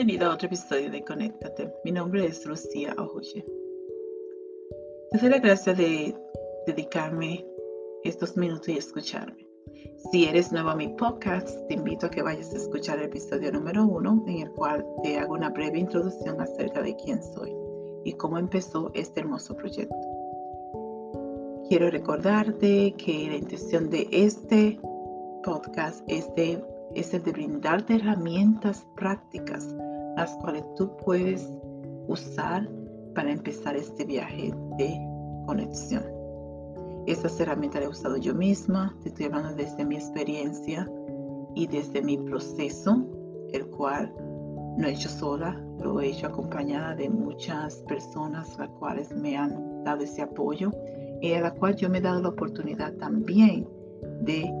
Bienvenido a otro episodio de Conéctate. Mi nombre es Lucía Ojoye. Te doy la gracia de dedicarme estos minutos y escucharme. Si eres nuevo a mi podcast, te invito a que vayas a escuchar el episodio número uno, en el cual te hago una breve introducción acerca de quién soy y cómo empezó este hermoso proyecto. Quiero recordarte que la intención de este podcast es de es el de brindarte herramientas prácticas las cuales tú puedes usar para empezar este viaje de conexión. Estas herramientas las he usado yo misma, te estoy hablando desde mi experiencia y desde mi proceso, el cual no he hecho sola, lo he hecho acompañada de muchas personas las cuales me han dado ese apoyo y a la cual yo me he dado la oportunidad también de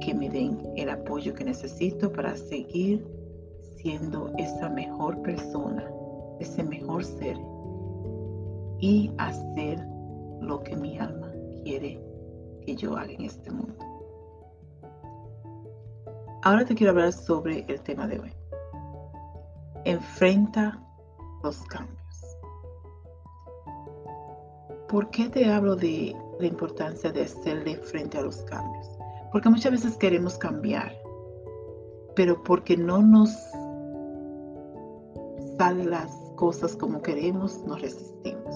que me den el apoyo que necesito para seguir siendo esa mejor persona, ese mejor ser y hacer lo que mi alma quiere que yo haga en este mundo. Ahora te quiero hablar sobre el tema de hoy. Enfrenta los cambios. ¿Por qué te hablo de la importancia de hacerle frente a los cambios? Porque muchas veces queremos cambiar, pero porque no nos salen las cosas como queremos, nos resistimos.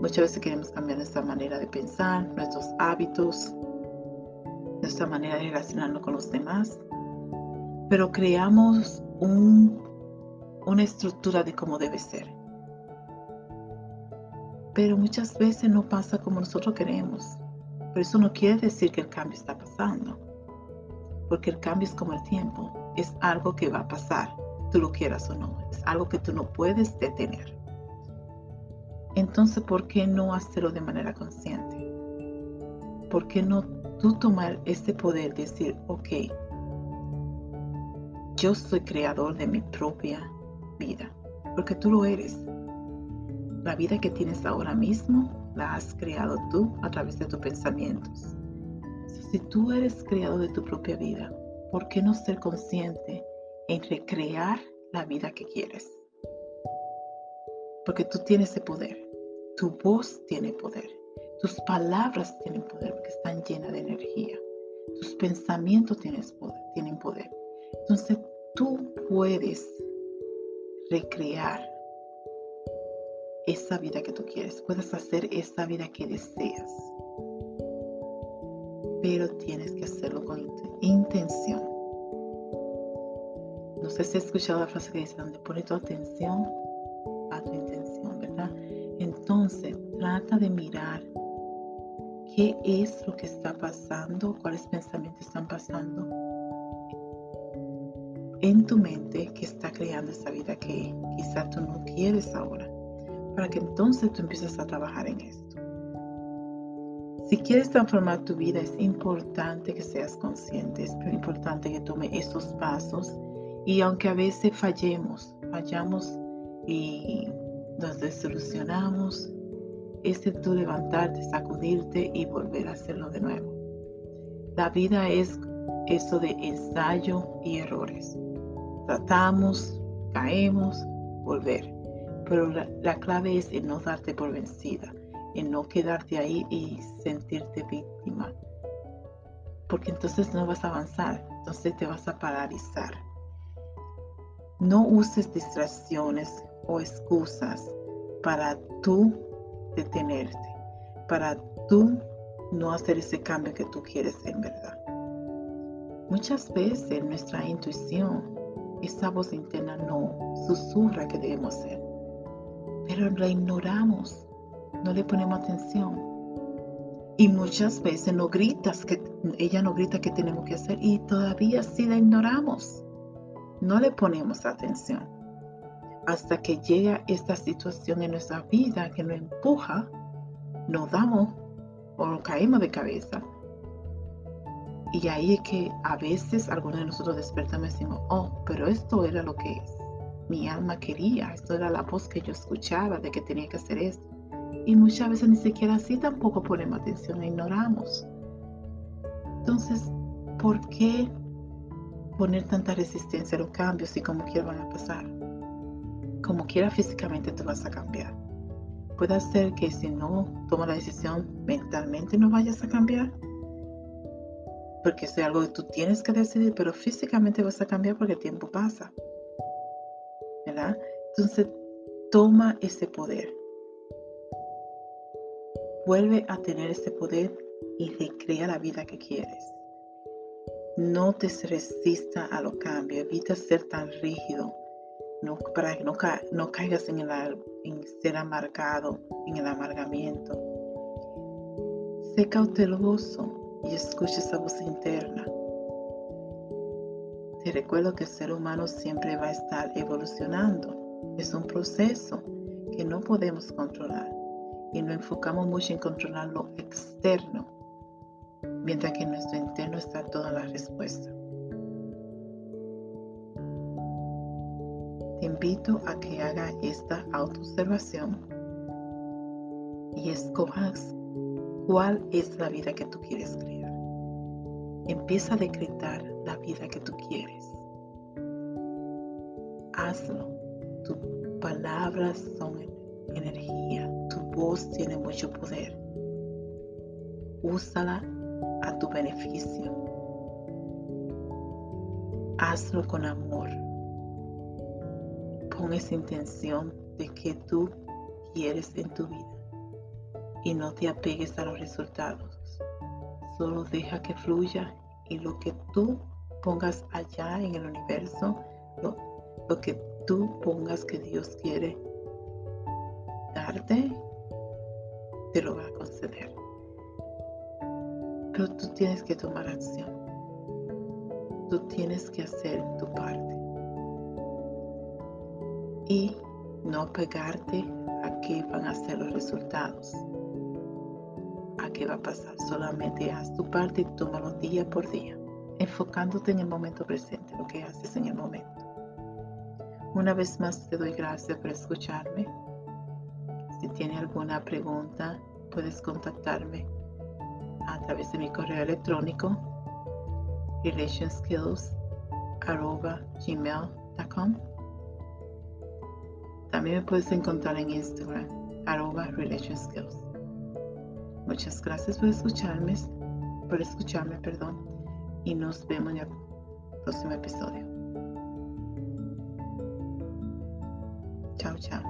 muchas veces queremos cambiar nuestra manera de pensar, nuestros hábitos, nuestra manera de relacionarnos con los demás, pero creamos una estructura de cómo debe ser. Pero muchas veces no pasa como nosotros queremos. Pero eso no quiere decir que el cambio está pasando. Porque el cambio es como el tiempo. Es algo que va a pasar, tú lo quieras o no. Es algo que tú no puedes detener. Entonces, ¿por qué no hacerlo de manera consciente? ¿Por qué no tú tomar este poder de decir, ok, yo soy creador de mi propia vida? Porque tú lo eres. La vida que tienes ahora mismo la has creado tú a través de tus pensamientos. Si tú eres creado de tu propia vida, ¿por qué no ser consciente en recrear la vida que quieres? Porque tú tienes ese poder. Tu voz tiene poder. Tus palabras tienen poder porque están llenas de energía. Tus pensamientos poder, tienen poder. Entonces tú puedes recrear esa vida que tú quieres, puedes hacer esa vida que deseas. Pero tienes que hacerlo con intención. No sé si has escuchado la frase que dice, donde pone tu atención a tu intención, ¿verdad? Entonces, trata de mirar qué es lo que está pasando, cuáles pensamientos están pasando en tu mente que está creando esa vida que quizá tú no quieres ahora para que entonces tú empieces a trabajar en esto. Si quieres transformar tu vida, es importante que seas consciente, es importante que tome esos pasos y aunque a veces fallemos, fallamos y nos desilusionamos, es de tú levantarte, sacudirte y volver a hacerlo de nuevo. La vida es eso de ensayo y errores. Tratamos, caemos, volver. Pero la, clave es en no darte por vencida, no quedarte ahí y sentirte víctima. Porque entonces no vas a avanzar, entonces te vas a paralizar. No uses distracciones o excusas para tú detenerte, para tú no hacer ese cambio que tú quieres en verdad. Muchas veces nuestra intuición, esa voz interna no susurra que debemos ser pero la ignoramos, no le ponemos atención. Y muchas veces no gritas que ella no grita que tenemos que hacer y todavía sí la ignoramos. No le ponemos atención. Hasta que llega esta situación en nuestra vida que nos empuja, nos damos o caemos de cabeza. Y ahí es que a veces algunos de nosotros despertamos y decimos, oh, pero esto era lo que mi alma quería, esto era la voz que yo escuchaba de que tenía que hacer esto. Y muchas veces ni siquiera así tampoco ponemos atención, ignoramos. Entonces, ¿por qué poner tanta resistencia a los cambios y como quiera van a pasar. Como quiera físicamente tú vas a cambiar. Puede ser que si no tomas la decisión mentalmente no vayas a cambiar. Porque es algo que tú tienes que decidir, pero físicamente vas a cambiar porque el tiempo pasa. ¿Verdad? Entonces toma ese poder. Vuelve a tener ese poder y recrea la vida que quieres. No te resista a los cambios, evita ser tan rígido, para que no, no caigas en, el, en ser amargado, en el amargamiento. Sé cauteloso y escucha esa voz interna. Te recuerdo que el ser humano siempre va a estar evolucionando. Es un proceso que no podemos controlar y nos enfocamos mucho en controlar lo externo mientras que en nuestro interno está toda la respuesta. Te invito a que haga esta autoobservación y escojas cuál es la vida que tú quieres crear. Empieza a decretar la vida que tú quieres. Hazlo. Tus palabras son energía. Voz tiene mucho poder. Úsala a tu beneficio. Hazlo con amor. Pon esa intención de que tú quieres en tu vida y no te apegues a los resultados. Solo deja que fluya y lo que tú pongas allá en el universo, lo que tú pongas que Dios quiere darte, te lo va a conceder. Pero tú tienes que tomar acción. Tú tienes que hacer tu parte. Y no pegarte a qué van a ser los resultados. A qué va a pasar. Solamente haz tu parte y tómalo día por día. Enfocándote en el momento presente, lo que haces en el momento. Una vez más te doy gracias por escucharme. Si tiene alguna pregunta, puedes contactarme a través de mi correo electrónico relationskills.gmail.com También me puedes encontrar en Instagram arroba relationskills. Muchas gracias por escucharme, por escucharme, perdón, y nos vemos en el próximo episodio. Chao, chao.